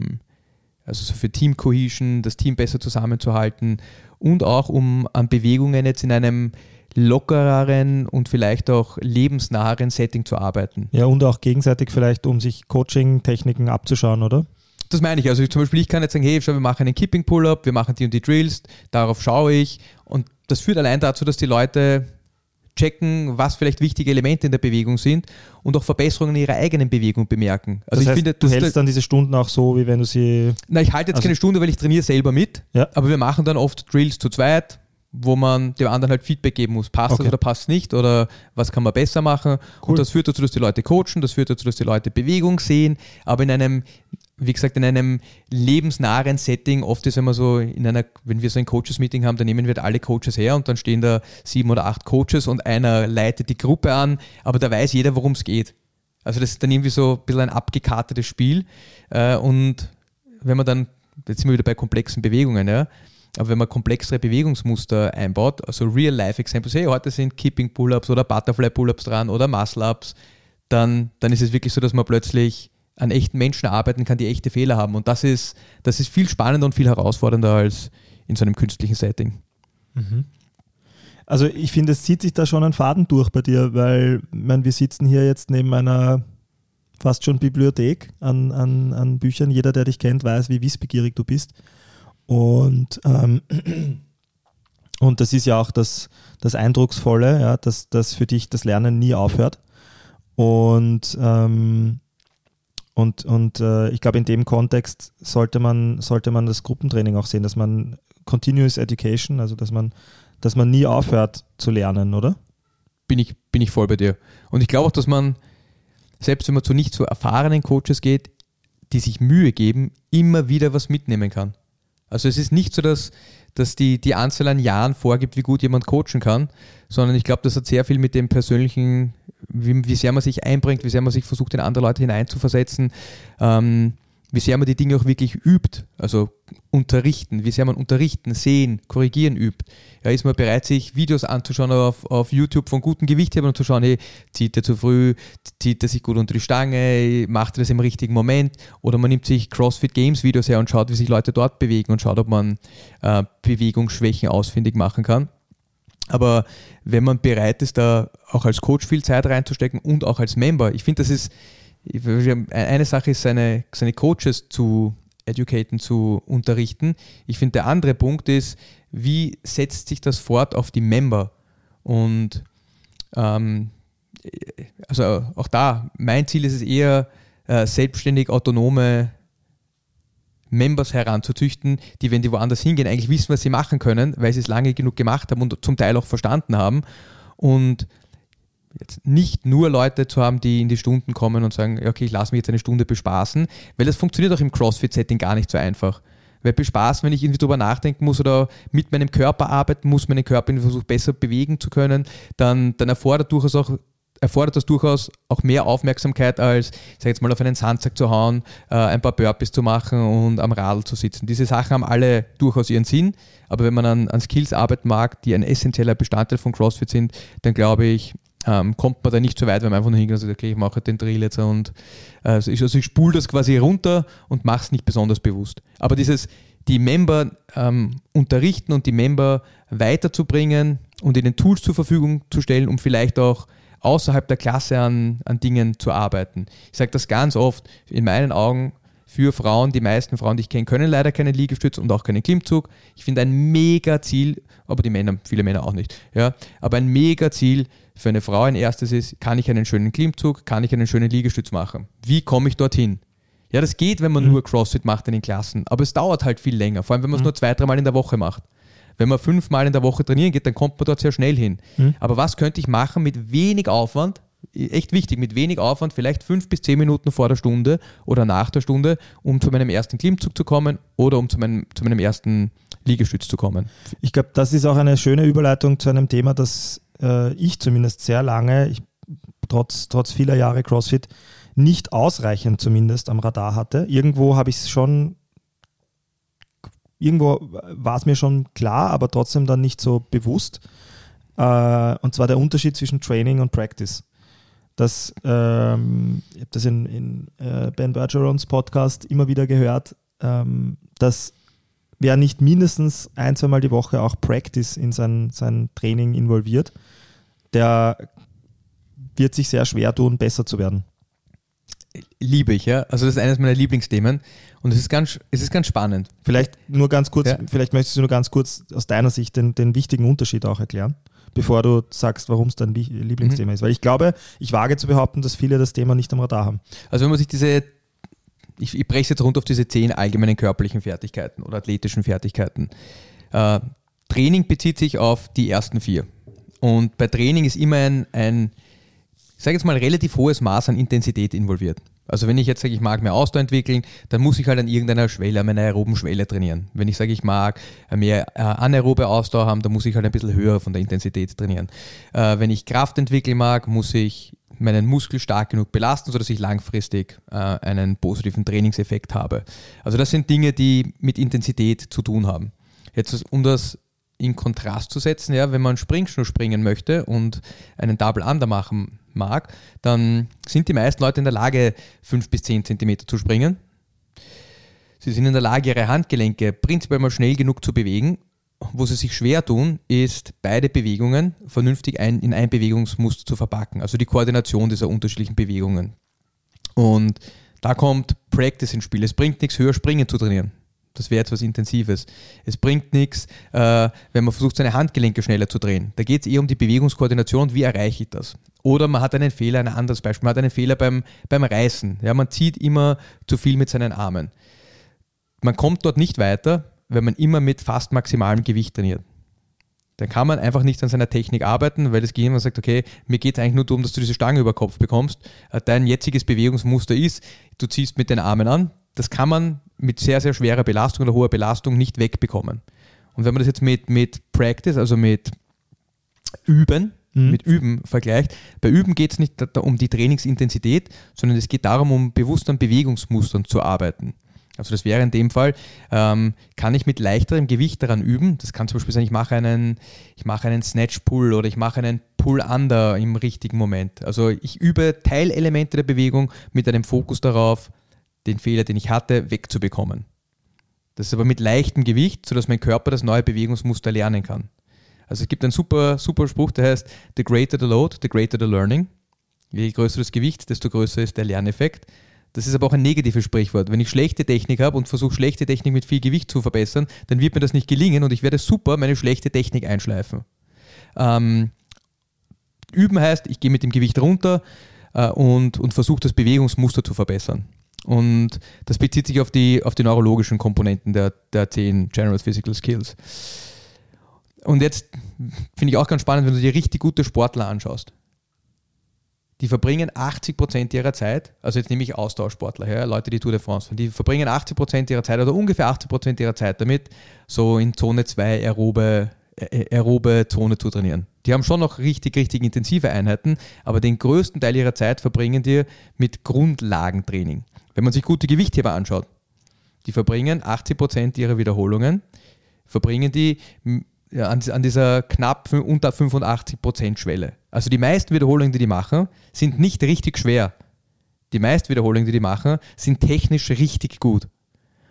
Also so für Team Cohesion, das Team besser zusammenzuhalten und auch um an Bewegungen jetzt in einem lockereren und vielleicht auch lebensnaheren Setting zu arbeiten. Ja, und auch gegenseitig vielleicht, um sich Coaching-Techniken abzuschauen, oder? Das meine ich. Also ich, zum Beispiel, ich kann jetzt sagen, hey, schau, wir machen einen Kipping Pull-Up, wir machen die und die Drills, darauf schaue ich. Und das führt allein dazu, dass die Leute checken, was vielleicht wichtige Elemente in der Bewegung sind und auch Verbesserungen in ihrer eigenen Bewegung bemerken. Also das ich heißt, finde, du hältst dann diese Stunden auch so, wie wenn du sie. Na, ich halte jetzt Also- keine Stunde, weil ich trainiere selber mit, Ja. aber wir machen dann oft Drills zu zweit, wo man dem anderen halt Feedback geben muss. Passt Okay. das oder passt nicht oder was kann man besser machen? Cool. Und das führt dazu, dass die Leute coachen, das führt dazu, dass die Leute Bewegung sehen, aber in einem, wie gesagt, in einem lebensnahen Setting. Oft ist immer so, in einer, wenn wir so ein Coaches-Meeting haben, dann nehmen wir alle Coaches her und dann stehen da sieben oder acht Coaches und einer leitet die Gruppe an, aber da weiß jeder, worum es geht. Also das ist dann irgendwie so ein bisschen ein abgekartetes Spiel. Äh, und wenn man dann, jetzt sind wir wieder bei komplexen Bewegungen, ja, aber wenn man komplexere Bewegungsmuster einbaut, also Real-Life-Examples, hey, heute sind Keeping-Pull-Ups oder Butterfly-Pull-Ups dran oder Muscle-Ups, dann, dann ist es wirklich so, dass man plötzlich an echten Menschen arbeiten kann, die echte Fehler haben. Und das ist, das ist viel spannender und viel herausfordernder als in so einem künstlichen Setting. Also ich finde, es zieht sich da schon ein Faden durch bei dir, weil ich meine, wir sitzen hier jetzt neben einer fast schon Bibliothek an, an, an Büchern. Jeder, der dich kennt, weiß, wie wissbegierig du bist. Und, ähm, und das ist ja auch das, das Eindrucksvolle, ja, dass, dass für dich das Lernen nie aufhört. Und, ähm, und, und äh, ich glaube, in dem Kontext sollte man, sollte man das Gruppentraining auch sehen, dass man Continuous Education, also dass man, dass man nie aufhört zu lernen, oder? bin ich, bin ich voll bei dir. Und ich glaube auch, dass man, selbst wenn man zu nicht so erfahrenen Coaches geht, die sich Mühe geben, immer wieder was mitnehmen kann. Also es ist nicht so, dass, dass die, die Anzahl an Jahren vorgibt, wie gut jemand coachen kann, sondern ich glaube, das hat sehr viel mit dem persönlichen, wie, wie sehr man sich einbringt, wie sehr man sich versucht, in andere Leute hineinzuversetzen, ähm, wie sehr man die Dinge auch wirklich übt, also unterrichten, wie sehr man unterrichten, sehen, korrigieren übt. Ja, ist man bereit, sich Videos anzuschauen auf, auf YouTube von guten Gewichthebern und zu schauen, hey, zieht er zu früh, zieht er sich gut unter die Stange, macht er das im richtigen Moment oder man nimmt sich CrossFit Games Videos her und schaut, wie sich Leute dort bewegen und schaut, ob man äh, Bewegungsschwächen ausfindig machen kann. Aber wenn man bereit ist, da auch als Coach viel Zeit reinzustecken und auch als Member, ich finde, das ist, eine Sache ist, seine, seine Coaches zu educaten, zu unterrichten. Ich finde, der andere Punkt ist, wie setzt sich das fort auf die Member? Und ähm, also auch da, mein Ziel ist es eher, äh, selbstständig autonome Members heranzuzüchten, die, wenn die woanders hingehen, eigentlich wissen, was sie machen können, weil sie es lange genug gemacht haben und zum Teil auch verstanden haben. Und jetzt nicht nur Leute zu haben, die in die Stunden kommen und sagen, okay, ich lasse mich jetzt eine Stunde bespaßen, weil das funktioniert auch im CrossFit-Setting gar nicht so einfach. Weil bespaßen, wenn ich irgendwie drüber nachdenken muss oder mit meinem Körper arbeiten muss, meinen Körper irgendwie versuche besser bewegen zu können, dann, dann erfordert durchaus auch erfordert das durchaus auch mehr Aufmerksamkeit als, sag jetzt mal, auf einen Sandsack zu hauen, äh, ein paar Burpees zu machen und am Radl zu sitzen. Diese Sachen haben alle durchaus ihren Sinn, aber wenn man an, an Skills arbeiten mag, die ein essentieller Bestandteil von CrossFit sind, dann glaube ich, ähm, kommt man da nicht so weit, wenn man einfach nur hingeht und sagt, okay, ich mache den Drill jetzt und äh, also ich, also ich spule das quasi runter und mache es nicht besonders bewusst. Aber dieses, die Member ähm, unterrichten und die Member weiterzubringen und ihnen Tools zur Verfügung zu stellen, um vielleicht auch außerhalb der Klasse an, an Dingen zu arbeiten. Ich sage das ganz oft, in meinen Augen für Frauen, die meisten Frauen, die ich kenne, können leider keinen Liegestütz und auch keinen Klimmzug. Ich finde ein mega Ziel, aber die Männer, viele Männer auch nicht, ja, aber ein mega Ziel für eine Frau ein erstes ist, kann ich einen schönen Klimmzug, kann ich einen schönen Liegestütz machen? Wie komme ich dorthin? Ja, das geht, wenn man Mhm. nur CrossFit macht in den Klassen, aber es dauert halt viel länger, vor allem wenn man es nur zwei, dreimal in der Woche macht. Wenn man fünfmal in der Woche trainieren geht, dann kommt man dort sehr schnell hin. Mhm. Aber was könnte ich machen mit wenig Aufwand? Echt wichtig, mit wenig Aufwand, vielleicht fünf bis zehn Minuten vor der Stunde oder nach der Stunde, um zu meinem ersten Klimmzug zu kommen oder um zu meinem, zu meinem ersten Liegestütz zu kommen. Ich glaube, das ist auch eine schöne Überleitung zu einem Thema, das äh, ich zumindest sehr lange, ich, trotz, trotz vieler Jahre CrossFit, nicht ausreichend zumindest am Radar hatte. Irgendwo habe ich es schon, irgendwo war es mir schon klar, aber trotzdem dann nicht so bewusst. Äh, und zwar der Unterschied zwischen Training und Practice. Das, ähm, ich habe das in, in äh, Ben Bergerons Podcast immer wieder gehört. ähm, dass wer nicht mindestens ein, zweimal die Woche auch Practice in sein, sein Training involviert, der wird sich sehr schwer tun, besser zu werden. Liebe ich, ja. Also das ist eines meiner Lieblingsthemen und es ist ganz, es ist ganz spannend. Vielleicht nur ganz kurz, Ja. vielleicht möchtest du nur ganz kurz aus deiner Sicht den, den wichtigen Unterschied auch erklären, bevor du sagst, warum es dein Lieblingsthema ist. Weil ich glaube, ich wage zu behaupten, dass viele das Thema nicht am Radar haben. Also wenn man sich diese, ich, ich breche es jetzt runter auf diese zehn allgemeinen körperlichen Fertigkeiten oder athletischen Fertigkeiten. Äh, Training bezieht sich auf die ersten vier. Und bei Training ist immer ein, ein ich sage jetzt mal, relativ hohes Maß an Intensität involviert. Also wenn ich jetzt sage, ich mag mehr Ausdauer entwickeln, dann muss ich halt an irgendeiner Schwelle, an meiner aeroben Schwelle trainieren. Wenn ich sage, ich mag mehr äh, anaerobe Ausdauer haben, dann muss ich halt ein bisschen höher von der Intensität trainieren. Äh, wenn ich Kraft entwickeln mag, muss ich meinen Muskel stark genug belasten, sodass ich langfristig äh, einen positiven Trainingseffekt habe. Also das sind Dinge, die mit Intensität zu tun haben. Jetzt, um das in Kontrast zu setzen, ja, wenn man Springschnur springen möchte und einen Double Under machen mag, dann sind die meisten Leute in der Lage, 5 bis 10 Zentimeter zu springen. Sie sind in der Lage, ihre Handgelenke prinzipiell mal schnell genug zu bewegen. Wo sie sich schwer tun, ist beide Bewegungen vernünftig ein, in ein Bewegungsmuster zu verpacken, also die Koordination dieser unterschiedlichen Bewegungen. Und da kommt Practice ins Spiel. Es bringt nichts, höher springen zu trainieren. Das wäre etwas Intensives. Es bringt nichts, äh, wenn man versucht, seine Handgelenke schneller zu drehen. Da geht es eher um die Bewegungskoordination. Wie erreiche ich das? Oder man hat einen Fehler, ein anderes Beispiel. Man hat einen Fehler beim, beim Reißen. Ja, man zieht immer zu viel mit seinen Armen. Man kommt dort nicht weiter, wenn man immer mit fast maximalem Gewicht trainiert. Dann kann man einfach nicht an seiner Technik arbeiten, weil das Gehirn sagt, okay, mir geht es eigentlich nur darum, dass du diese Stange über Kopf bekommst. Äh, Dein jetziges Bewegungsmuster ist, du ziehst mit den Armen an. Das kann man mit sehr, sehr schwerer Belastung oder hoher Belastung nicht wegbekommen. Und wenn man das jetzt mit, mit Practice, also mit Üben, Mhm. mit Üben vergleicht, bei Üben geht es nicht um die Trainingsintensität, sondern es geht darum, um bewusst an Bewegungsmustern zu arbeiten. Also das wäre in dem Fall, ähm, kann ich mit leichterem Gewicht daran üben. Das kann zum Beispiel sein, ich mache einen, ich mache einen Snatch-Pull oder ich mache einen Pull-Under im richtigen Moment. Also ich übe Teilelemente der Bewegung mit einem Fokus darauf, den Fehler, den ich hatte, wegzubekommen. Das ist aber mit leichtem Gewicht, sodass mein Körper das neue Bewegungsmuster lernen kann. Also es gibt einen super, super Spruch, der heißt, the greater the load, the greater the learning. Je größer das Gewicht, desto größer ist der Lerneffekt. Das ist aber auch ein negatives Sprichwort. Wenn ich schlechte Technik habe und versuche, schlechte Technik mit viel Gewicht zu verbessern, dann wird mir das nicht gelingen und ich werde super meine schlechte Technik einschleifen. Ähm, üben heißt, ich gehe mit dem Gewicht runter äh, und, und versuche das Bewegungsmuster zu verbessern. Und das bezieht sich auf die, auf die neurologischen Komponenten der, der 10 General Physical Skills. Und jetzt finde ich auch ganz spannend, wenn du dir richtig gute Sportler anschaust. Die verbringen 80% ihrer Zeit, also jetzt nehme ich Austauschsportler her, Leute, die Tour de France die verbringen 80% ihrer Zeit oder ungefähr 80% ihrer Zeit damit, so in Zone 2 aerobe, ä- aerobe Zone zu trainieren. Die haben schon noch richtig, richtig intensive Einheiten, aber den größten Teil ihrer Zeit verbringen die mit Grundlagentraining. Wenn man sich gute Gewichtheber anschaut, die verbringen 80% ihrer Wiederholungen, verbringen die an, dieser knapp unter 85% Schwelle. Also die meisten Wiederholungen, die die machen, sind nicht richtig schwer. Die meisten Wiederholungen, die die machen, sind technisch richtig gut.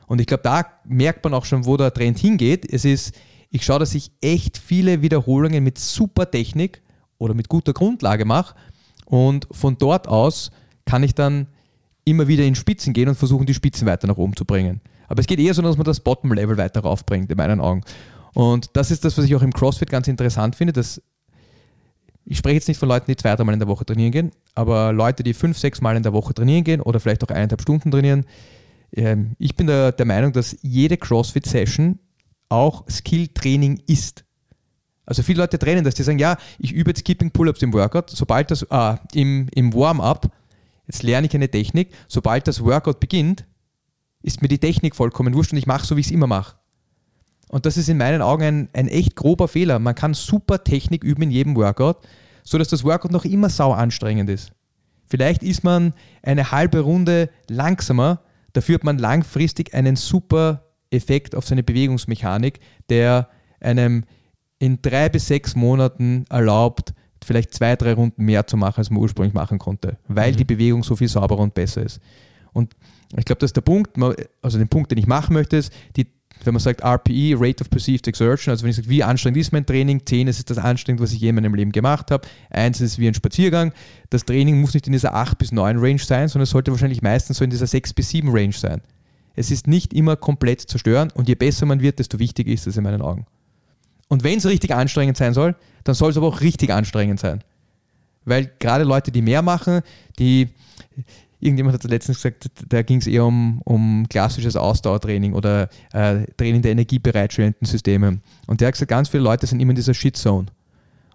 Und ich glaube, da merkt man auch schon, wo der Trend hingeht. Es ist, ich schaue, dass ich echt viele Wiederholungen mit super Technik oder mit guter Grundlage mache. Und von dort aus kann ich dann immer wieder in Spitzen gehen und versuchen, die Spitzen weiter nach oben zu bringen. Aber es geht eher so, dass man das Bottom-Level weiter raufbringt, in meinen Augen. Und das ist das, was ich auch im CrossFit ganz interessant finde. Dass ich spreche jetzt nicht von Leuten, die zwei, dreimal in der Woche trainieren gehen, aber Leute, die fünf, sechs Mal in der Woche trainieren gehen oder vielleicht auch eineinhalb Stunden trainieren. Ähm, ich bin der, der Meinung, dass jede CrossFit-Session auch Skill-Training ist. Also viele Leute trennen das, die sagen, ja, ich übe jetzt Keeping Pull-Ups im Workout, sobald das ah, im, im Warm-up, jetzt lerne ich eine Technik, sobald das Workout beginnt, ist mir die Technik vollkommen wurscht und ich mache so, wie ich es immer mache. Und das ist in meinen Augen ein, ein echt grober Fehler. Man kann super Technik üben in jedem Workout, sodass das Workout noch immer sau anstrengend ist. Vielleicht ist man eine halbe Runde langsamer, dafür hat man langfristig einen super Effekt auf seine Bewegungsmechanik, der einem in drei bis sechs Monaten erlaubt, vielleicht zwei, drei Runden mehr zu machen, als man ursprünglich machen konnte, weil die Bewegung so viel sauberer und besser ist. Und Ich glaube, dass der Punkt, also den Punkt, den ich machen möchte, ist, die, wenn man sagt RPE, Rate of Perceived Exertion, also wenn ich sage, wie anstrengend ist mein Training, 10 ist das anstrengend, was ich je in meinem Leben gemacht habe, 1 ist wie ein Spaziergang. Das Training muss nicht in dieser 8 bis 9 Range sein, sondern es sollte wahrscheinlich meistens so in dieser 6 bis 7 Range sein. Es ist nicht immer komplett zerstören und je besser man wird, desto wichtiger ist es in meinen Augen. Und wenn es richtig anstrengend sein soll, dann soll es aber auch richtig anstrengend sein. Weil gerade Leute, die mehr machen, die, irgendjemand hat letztens gesagt, da ging es eher um, um klassisches Ausdauertraining oder äh, Training der energiebereitstellenden Systeme. Und der hat gesagt, ganz viele Leute sind immer in dieser Shitzone.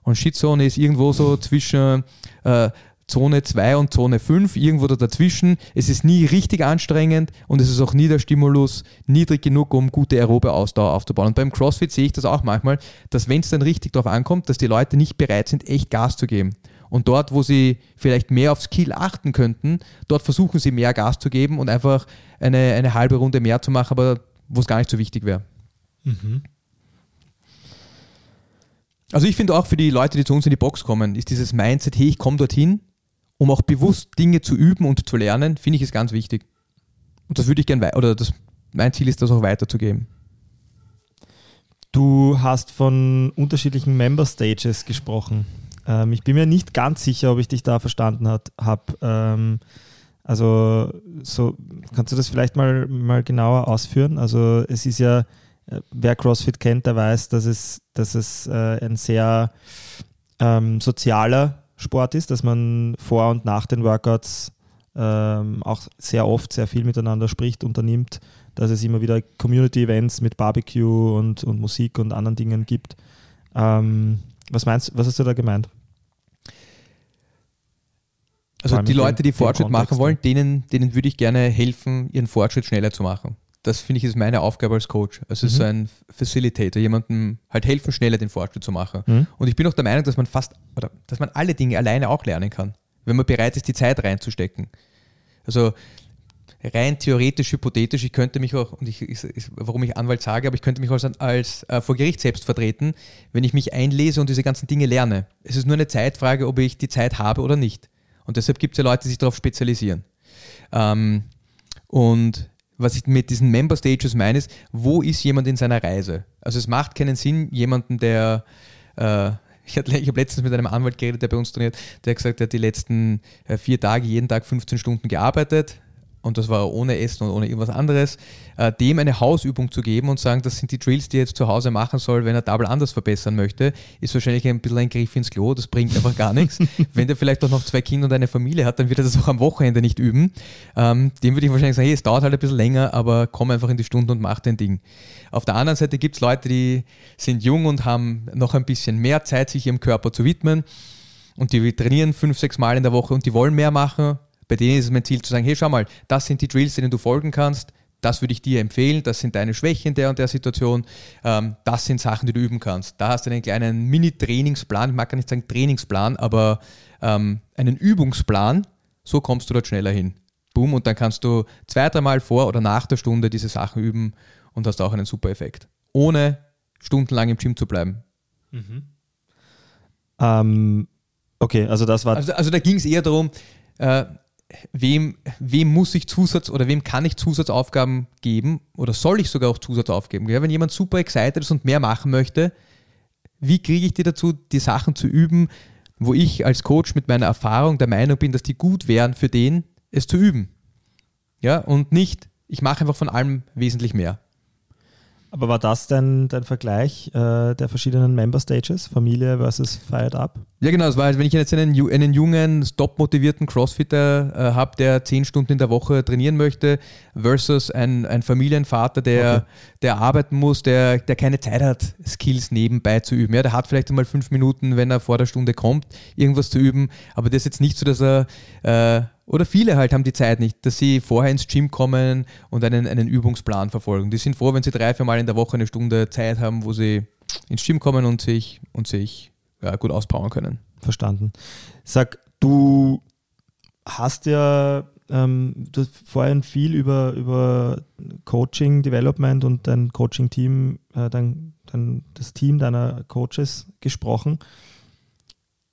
Und Shitzone ist irgendwo so zwischen äh, Zone 2 und Zone 5, irgendwo da dazwischen. Es ist nie richtig anstrengend und es ist auch nie der Stimulus niedrig genug, um gute aerobe Ausdauer aufzubauen. Und beim CrossFit sehe ich das auch manchmal, dass wenn es dann richtig darauf ankommt, dass die Leute nicht bereit sind, echt Gas zu geben. Und dort, wo sie vielleicht mehr auf Skill achten könnten, dort versuchen sie mehr Gas zu geben und einfach eine, eine halbe Runde mehr zu machen, aber wo es gar nicht so wichtig wäre. Also ich finde auch für die Leute, die zu uns in die Box kommen, ist dieses Mindset, hey, ich komme dorthin, um auch bewusst Dinge zu üben und zu lernen, finde ich ist ganz wichtig. Und das würde ich gerne, oder das, mein Ziel ist, das auch weiterzugeben. Du hast von unterschiedlichen Member Stages gesprochen. Ähm, ich bin mir nicht ganz sicher, ob ich dich da verstanden habe. Ähm, also so kannst du das vielleicht mal, mal genauer ausführen? Also es ist ja, äh, wer CrossFit kennt, der weiß, dass es, dass es äh, ein sehr ähm, sozialer Sport ist, dass man vor und nach den Workouts ähm, auch sehr oft sehr viel miteinander spricht, unternimmt, dass es immer wieder Community-Events mit Barbecue und, und Musik und anderen Dingen gibt. Ähm, was meinst was hast du da gemeint? Also die Leute, die Fortschritt machen wollen, denen, denen würde ich gerne helfen, ihren Fortschritt schneller zu machen. Das finde ich ist meine Aufgabe als Coach. Also es ist Mhm. so ein Facilitator, jemandem halt helfen, schneller den Fortschritt zu machen. Mhm. Und ich bin auch der Meinung, dass man fast, oder dass man alle Dinge alleine auch lernen kann, wenn man bereit ist, die Zeit reinzustecken. Also rein theoretisch, hypothetisch, ich könnte mich auch, und ich, ich, warum ich Anwalt sage, aber ich könnte mich als, als äh, vor Gericht selbst vertreten, wenn ich mich einlese und diese ganzen Dinge lerne. Es ist nur eine Zeitfrage, ob ich die Zeit habe oder nicht. Und deshalb gibt es ja Leute, die sich darauf spezialisieren. Ähm, und was ich mit diesen Member Stages meine, ist, wo ist jemand in seiner Reise? Also es macht keinen Sinn, jemanden, der äh, ich, habe letztens mit einem Anwalt geredet, der bei uns trainiert, der hat gesagt, er hat die letzten äh, vier Tage jeden Tag 15 Stunden gearbeitet und das war ohne Essen und ohne irgendwas anderes, äh, dem eine Hausübung zu geben und sagen, das sind die Drills, die er jetzt zu Hause machen soll, wenn er Double anders verbessern möchte, ist wahrscheinlich ein bisschen ein Griff ins Klo, das bringt einfach gar nichts. wenn der vielleicht auch noch zwei Kinder und eine Familie hat, dann wird er das auch am Wochenende nicht üben. Ähm, dem würde ich wahrscheinlich sagen, hey, es dauert halt ein bisschen länger, aber komm einfach in die Stunde und mach dein Ding. Auf der anderen Seite gibt es Leute, die sind jung und haben noch ein bisschen mehr Zeit, sich ihrem Körper zu widmen und die trainieren fünf, sechs Mal in der Woche und die wollen mehr machen. Bei denen ist es mein Ziel zu sagen, hey, schau mal, das sind die Drills, denen du folgen kannst. Das würde ich dir empfehlen. Das sind deine Schwächen in der und der Situation. Ähm, das sind Sachen, die du üben kannst. Da hast du einen kleinen Mini-Trainingsplan. Ich mag gar nicht sagen Trainingsplan, aber ähm, einen Übungsplan. So kommst du dort schneller hin. Boom. Und dann kannst du zwei, dreimal vor oder nach der Stunde diese Sachen üben und hast auch einen super Effekt. Ohne stundenlang im Gym zu bleiben. Ähm, okay, also das war Also, also da ging es eher darum, äh, wem, wem muss ich Zusatz oder wem kann ich Zusatzaufgaben geben oder soll ich sogar auch Zusatzaufgaben geben? Wenn jemand super excited ist und mehr machen möchte, wie kriege ich die dazu, die Sachen zu üben, wo ich als Coach mit meiner Erfahrung der Meinung bin, dass die gut wären für den, es zu üben? Ja, und nicht, ich mache einfach von allem wesentlich mehr. Aber war das denn dein Vergleich äh, der verschiedenen Member Stages, Familie versus Fired Up? Ja, genau. Es war, halt, wenn ich jetzt einen, einen jungen, top-motivierten Crossfitter äh, habe, der zehn Stunden in der Woche trainieren möchte, versus ein, ein Familienvater, der, Okay. der arbeiten muss, der, der keine Zeit hat, Skills nebenbei zu üben. Ja, der hat vielleicht einmal fünf Minuten, wenn er vor der Stunde kommt, irgendwas zu üben. Aber das ist jetzt nicht so, dass er, äh, oder viele halt haben die Zeit nicht, dass sie vorher ins Gym kommen und einen, einen Übungsplan verfolgen. Die sind froh, wenn sie drei, vier Mal in der Woche eine Stunde Zeit haben, wo sie ins Gym kommen und sich, und sich ja, gut auspowern können. Verstanden. Sag, du hast ja ähm, du hast vorhin viel über, über Coaching, Development und dein Coaching-Team, äh, dein, dein, das Team deiner Coaches gesprochen.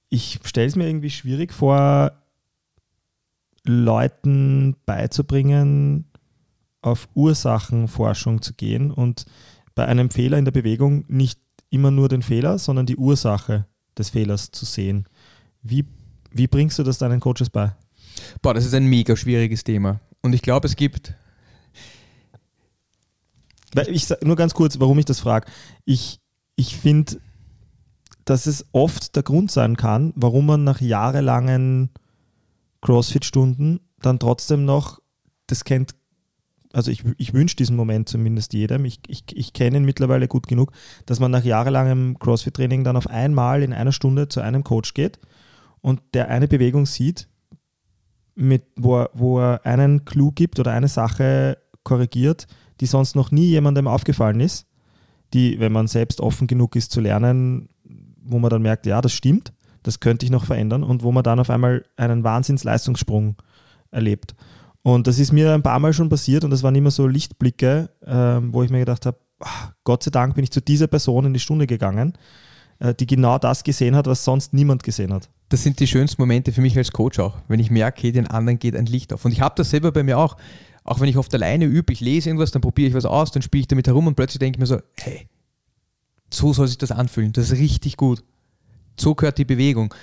Ich stelle es mir irgendwie schwierig vor, Leuten beizubringen, auf Ursachenforschung zu gehen und bei einem Fehler in der Bewegung nicht immer nur den Fehler, sondern die Ursache des Fehlers zu sehen. Wie, wie bringst du das deinen Coaches bei? Boah, das ist ein mega schwieriges Thema. Und ich glaube, es gibt ich sag, nur ganz kurz, warum ich das frage. Ich, ich finde, dass es oft der Grund sein kann, warum man nach jahrelangen CrossFit-Stunden dann trotzdem noch, das kennt, also ich, ich wünsche diesen Moment zumindest jedem, ich, ich, ich kenne ihn mittlerweile gut genug, dass man nach jahrelangem CrossFit-Training dann auf einmal in einer Stunde zu einem Coach geht und der eine Bewegung sieht, mit, wo, er, wo er einen Clou gibt oder eine Sache korrigiert, die sonst noch nie jemandem aufgefallen ist, die, wenn man selbst offen genug ist zu lernen, wo man dann merkt, ja, das stimmt, das könnte ich noch verändern und wo man dann auf einmal einen Wahnsinnsleistungssprung erlebt. Und das ist mir ein paar Mal schon passiert und das waren immer so Lichtblicke, ähm, wo ich mir gedacht habe, ah, Gott sei Dank bin ich zu dieser Person in die Stunde gegangen, äh, die genau das gesehen hat, was sonst niemand gesehen hat. das sind die schönsten Momente für mich als Coach auch, wenn ich merke, hey, den anderen geht ein Licht auf. Und ich habe das selber bei mir auch. Auch wenn ich oft alleine übe, ich lese irgendwas, dann probiere ich was aus, dann spiele ich damit herum und plötzlich denke ich mir so, hey, so soll sich das anfühlen. Das ist richtig gut. So gehört die Bewegung.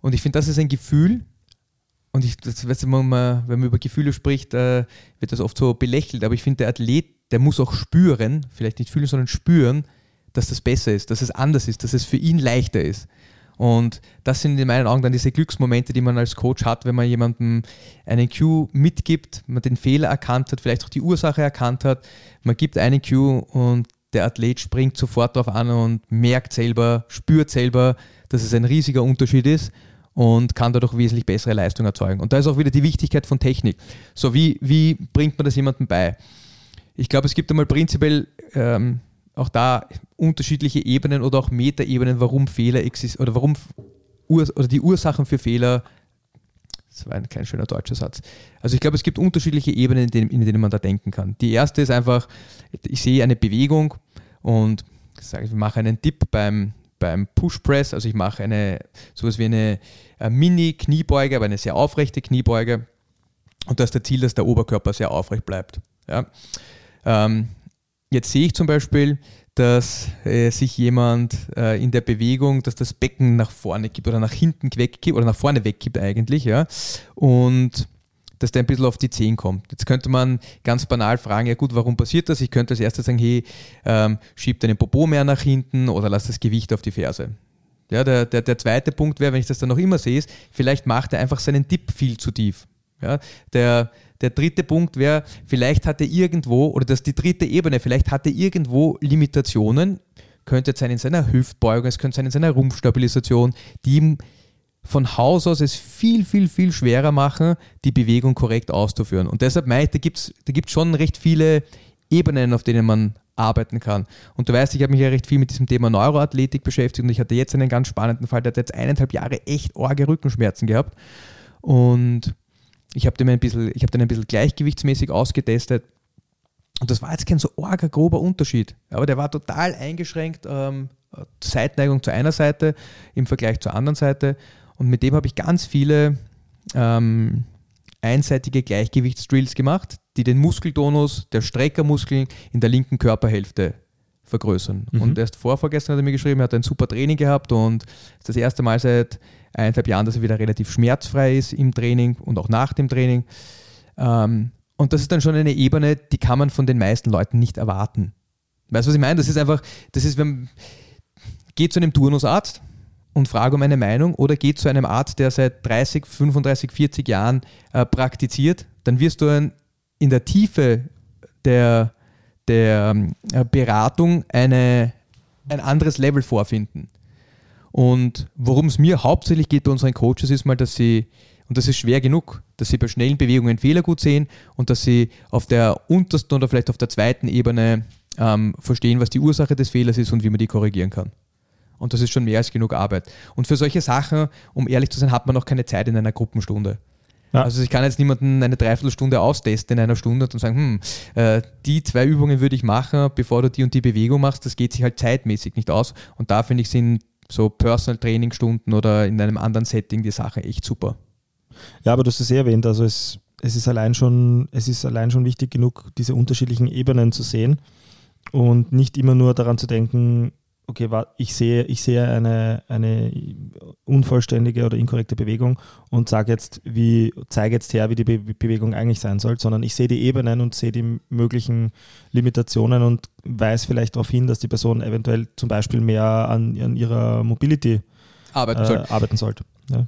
Und ich finde, das ist ein Gefühl. Und ich, das, weißt du, wenn, man, über Gefühle spricht, äh, wird das oft so belächelt. Aber ich finde, der Athlet, der muss auch spüren, vielleicht nicht fühlen, sondern spüren, dass das besser ist, dass es anders ist, dass es für ihn leichter ist. Und das sind in meinen Augen dann diese Glücksmomente, die man als Coach hat, wenn man jemandem einen Cue mitgibt, man den Fehler erkannt hat, vielleicht auch die Ursache erkannt hat. Man gibt einen Cue und der Athlet springt sofort darauf an und merkt selber, spürt selber, dass es ein riesiger Unterschied ist und kann dadurch wesentlich bessere Leistung erzeugen. Und da ist auch wieder die Wichtigkeit von Technik. So, wie, wie bringt man das jemandem bei? Ich glaube, es gibt einmal prinzipiell ähm, auch da unterschiedliche Ebenen oder auch Metaebenen, warum Fehler existieren oder warum Ur oder die Ursachen für Fehler. Das war ein kein schöner deutscher Satz. Also ich glaube, es gibt unterschiedliche Ebenen, in denen, in denen man da denken kann. Die erste ist einfach, ich sehe eine Bewegung und ich sage, ich mache einen Dip beim, beim Push Press, also ich mache eine sowas wie eine äh, Mini-Kniebeuge, aber eine sehr aufrechte Kniebeuge. Und da ist das Ziel, dass der Oberkörper sehr aufrecht bleibt. Ja. Ähm, jetzt sehe ich zum Beispiel, dass äh, sich jemand äh, in der Bewegung, dass das Becken nach vorne gibt oder nach hinten weggibt oder nach vorne weggibt eigentlich, ja. Und dass der ein bisschen auf die Zehen kommt. Jetzt könnte man ganz banal fragen, ja gut, warum passiert das? Ich könnte als erstes sagen, hey, ähm, schieb deinen Popo mehr nach hinten oder lass das Gewicht auf die Ferse. Ja, der, der, der zweite Punkt wäre, wenn ich das dann noch immer sehe, ist, vielleicht macht er einfach seinen Dip viel zu tief. Ja, der, der dritte Punkt wäre, vielleicht hat er irgendwo, oder das ist die dritte Ebene, vielleicht hat er irgendwo Limitationen, könnte jetzt sein in seiner Hüftbeugung, es könnte sein in seiner Rumpfstabilisation, die ihm von Haus aus es viel, viel, viel schwerer machen, die Bewegung korrekt auszuführen. Und deshalb meine ich, da gibt es da gibt's schon recht viele Ebenen, auf denen man arbeiten kann. Und du weißt, ich habe mich ja recht viel mit diesem Thema Neuroathletik beschäftigt und ich hatte jetzt einen ganz spannenden Fall, der hat jetzt eineinhalb Jahre echt orge Rückenschmerzen gehabt. Und ich habe den ein bisschen, den ein bisschen gleichgewichtsmäßig ausgetestet. Und das war jetzt kein so orger grober Unterschied. Aber der war total eingeschränkt, ähm, Seitneigung zu einer Seite im Vergleich zur anderen Seite. Und mit dem habe ich ganz viele ähm, einseitige Gleichgewichtsdrills gemacht, die den Muskeltonus der Streckermuskeln in der linken Körperhälfte vergrößern. Mhm. Und erst vorvorgestern hat er mir geschrieben, er hat ein super Training gehabt und ist das erste Mal seit eineinhalb Jahren, dass er wieder relativ schmerzfrei ist im Training und auch nach dem Training. Ähm, und das ist dann schon eine Ebene, die kann man von den meisten Leuten nicht erwarten. Weißt du, was ich meine? Das ist einfach, das ist, wenn, geh zu einem Turnusarzt und frage um eine Meinung oder geh zu einem Arzt, der seit 30, 35, 40 Jahren äh, praktiziert, dann wirst du ein, in der Tiefe der, der äh, Beratung eine, ein anderes Level vorfinden. Und worum es mir hauptsächlich geht bei unseren Coaches ist mal, dass sie, und das ist schwer genug, dass sie bei schnellen Bewegungen Fehler gut sehen und dass sie auf der untersten oder vielleicht auf der zweiten Ebene ähm, verstehen, was die Ursache des Fehlers ist und wie man die korrigieren kann. Und das ist schon mehr als genug Arbeit. Und für solche Sachen, um ehrlich zu sein, hat man noch keine Zeit in einer Gruppenstunde. Ja. Also ich kann jetzt niemanden eine Dreiviertelstunde austesten in einer Stunde und sagen, hm, äh, die zwei Übungen würde ich machen, bevor du die und die Bewegung machst. Das geht sich halt zeitmäßig nicht aus. Und da finde ich, sind so Personal Training Stunden oder in einem anderen Setting die Sache echt super. Ja, aber du hast es eh erwähnt, also es, es ist allein schon, es ist allein schon wichtig genug, diese unterschiedlichen Ebenen zu sehen und nicht immer nur daran zu denken, okay, ich sehe, ich sehe eine, eine unvollständige oder inkorrekte Bewegung und sage jetzt, wie, zeige jetzt her, wie die Be Bewegung eigentlich sein soll, sondern ich sehe die Ebenen und sehe die möglichen Limitationen und weise vielleicht darauf hin, dass die Person eventuell zum Beispiel mehr an, an ihrer Mobility Arbeiten äh, soll. arbeiten sollte. Ja.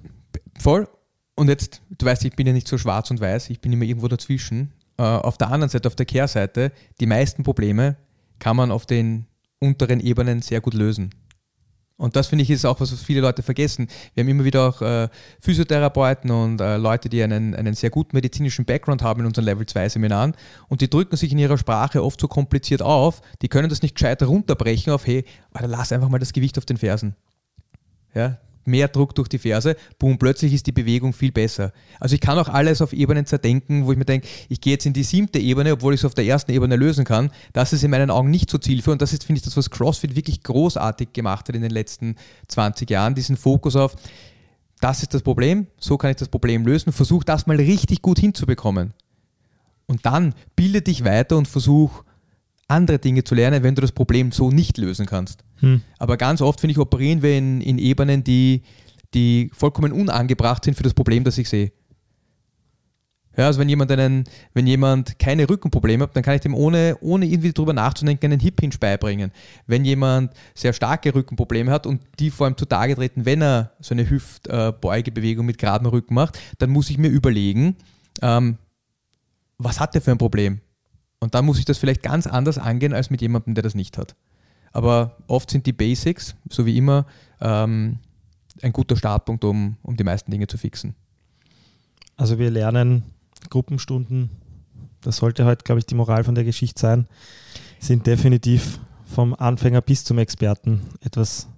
Voll. Und jetzt, du weißt, ich bin ja nicht so schwarz und weiß, ich bin immer irgendwo dazwischen. Äh, auf der anderen Seite, auf der Kehrseite, die meisten Probleme kann man auf den unteren Ebenen sehr gut lösen. Und das finde ich ist auch was, was viele Leute vergessen. Wir haben immer wieder auch äh, Physiotherapeuten und äh, Leute, die einen, einen sehr guten medizinischen Background haben in unseren Level 2 Seminaren und die drücken sich in ihrer Sprache oft so kompliziert auf, die können das nicht gescheit runterbrechen auf, hey, Alter, lass einfach mal das Gewicht auf den Fersen. Ja, mehr Druck durch die Ferse, boom, plötzlich ist die Bewegung viel besser. Also ich kann auch alles auf Ebenen zerdenken, wo ich mir denke, ich gehe jetzt in die siebte Ebene, obwohl ich es auf der ersten Ebene lösen kann. Das ist in meinen Augen nicht so zielführend. Und das ist, finde ich, das, was CrossFit wirklich großartig gemacht hat in den letzten 20 Jahren, diesen Fokus auf, das ist das Problem, so kann ich das Problem lösen, versuch das mal richtig gut hinzubekommen. Und dann bilde dich weiter und versuch andere Dinge zu lernen, wenn du das Problem so nicht lösen kannst. Hm. Aber ganz oft, finde ich, operieren wir in, in Ebenen, die, die vollkommen unangebracht sind für das Problem, das ich sehe. Ja, also wenn jemand, einen, wenn jemand keine Rückenprobleme hat, dann kann ich dem ohne, ohne irgendwie drüber nachzudenken einen Hip Hinge beibringen. Wenn jemand sehr starke Rückenprobleme hat und die vor allem zutage treten, wenn er so eine Hüftbeugebewegung mit geradem Rücken macht, dann muss ich mir überlegen, ähm, was hat der für ein Problem? Und dann muss ich das vielleicht ganz anders angehen als mit jemandem, der das nicht hat. Aber oft sind die Basics, so wie immer, ähm, ein guter Startpunkt, um, um die meisten Dinge zu fixen. Also wir lernen Gruppenstunden, das sollte heute, glaube ich, die Moral von der Geschichte sein, sind definitiv vom Anfänger bis zum Experten etwas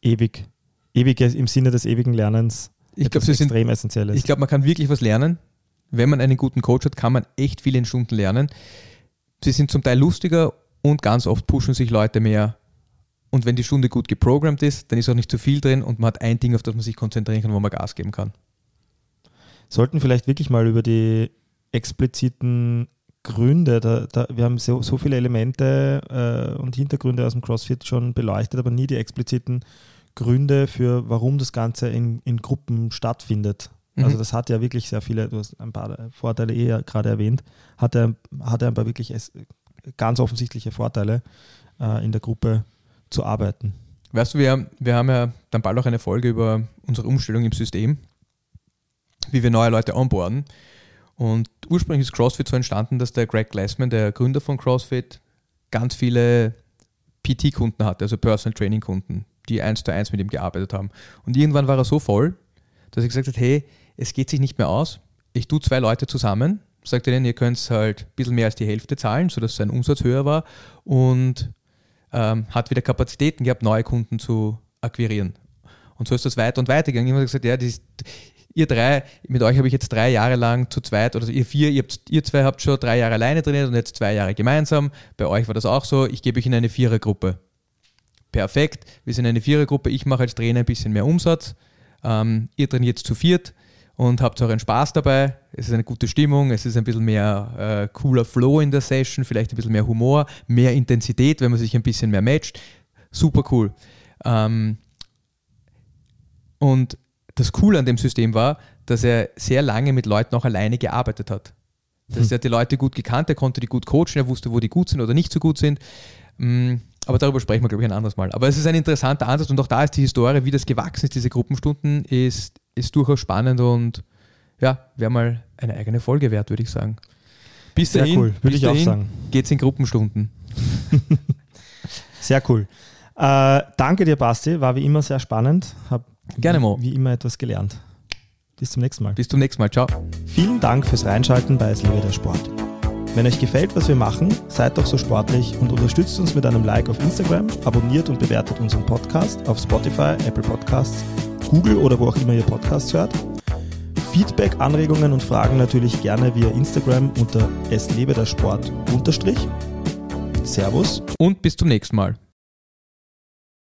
ewig, ewiges im Sinne des ewigen Lernens. Ich glaube, sie sind extrem essentielles. Ich glaube, man kann wirklich was lernen. Wenn man einen guten Coach hat, kann man echt viele Stunden lernen. Sie sind zum Teil lustiger und ganz oft pushen sich Leute mehr. Und wenn die Stunde gut geprogrammt ist, dann ist auch nicht zu viel drin und man hat ein Ding, auf das man sich konzentrieren kann, wo man Gas geben kann. sollten vielleicht wirklich mal über die expliziten Gründe, da, da, wir haben so, so viele Elemente äh, und Hintergründe aus dem CrossFit schon beleuchtet, aber nie die expliziten Gründe für, warum das Ganze in, in Gruppen stattfindet. Mhm. Also das hat ja wirklich sehr viele, du hast ein paar Vorteile eh gerade erwähnt, hat er, hat er ein paar wirklich ganz offensichtliche Vorteile, äh, in der Gruppe zu arbeiten. Weißt du, wir, wir haben ja dann bald auch eine Folge über unsere Umstellung im System, wie wir neue Leute onboarden. Und ursprünglich ist CrossFit so entstanden, dass der Greg Glassman, der Gründer von CrossFit, ganz viele PT-Kunden hatte, also Personal Training-Kunden, die eins zu eins mit ihm gearbeitet haben. Und irgendwann war er so voll, dass er gesagt hat, hey, es geht sich nicht mehr aus. Ich tue zwei Leute zusammen, sagt er denen, ihr könnt halt ein bisschen mehr als die Hälfte zahlen, sodass sein Umsatz höher war und ähm, hat wieder Kapazitäten gehabt, neue Kunden zu akquirieren. Und so ist das weiter und weiter gegangen. Immer gesagt, ja, das, ihr drei, mit euch habe ich jetzt drei Jahre lang zu zweit, oder ihr vier, ihr, habt, ihr zwei habt schon drei Jahre alleine trainiert und jetzt zwei Jahre gemeinsam. Bei euch war das auch so. Ich gebe euch in eine Vierergruppe. Perfekt. Wir sind eine Vierergruppe. Ich mache als Trainer ein bisschen mehr Umsatz. Ähm, ihr trainiert zu viert und habt euren Spaß dabei. Es ist eine gute Stimmung, es ist ein bisschen mehr äh, cooler Flow in der Session, vielleicht ein bisschen mehr Humor, mehr Intensität, wenn man sich ein bisschen mehr matcht. Super cool. Ähm, und das Coole an dem System war, dass er sehr lange mit Leuten auch alleine gearbeitet hat. Das heißt, er hat die Leute gut gekannt, er konnte die gut coachen, er wusste, wo die gut sind oder nicht so gut sind. Aber darüber sprechen wir, glaube ich, ein anderes Mal. Aber es ist ein interessanter Ansatz und auch da ist die Historie, wie das gewachsen ist, diese Gruppenstunden, ist, ist durchaus spannend und ja, wäre mal eine eigene Folge wert, würde ich sagen. Bis Sehr dahin, cool, würde ich auch sagen. Geht's in Gruppenstunden. Sehr cool. Äh, danke dir, Basti. War wie immer sehr spannend. Hab Gerne, Mo. wie immer etwas gelernt. Bis zum nächsten Mal. Bis zum nächsten Mal. Ciao. Vielen Dank fürs Reinschalten bei Es lebe der Sport. Wenn euch gefällt, was wir machen, seid doch so sportlich und unterstützt uns mit einem Like auf Instagram, abonniert und bewertet unseren Podcast auf Spotify, Apple Podcasts, Google oder wo auch immer ihr Podcasts hört. Feedback, Anregungen und Fragen natürlich gerne via Instagram unter Es lebe der Sport unterstrich. Servus. Und bis zum nächsten Mal.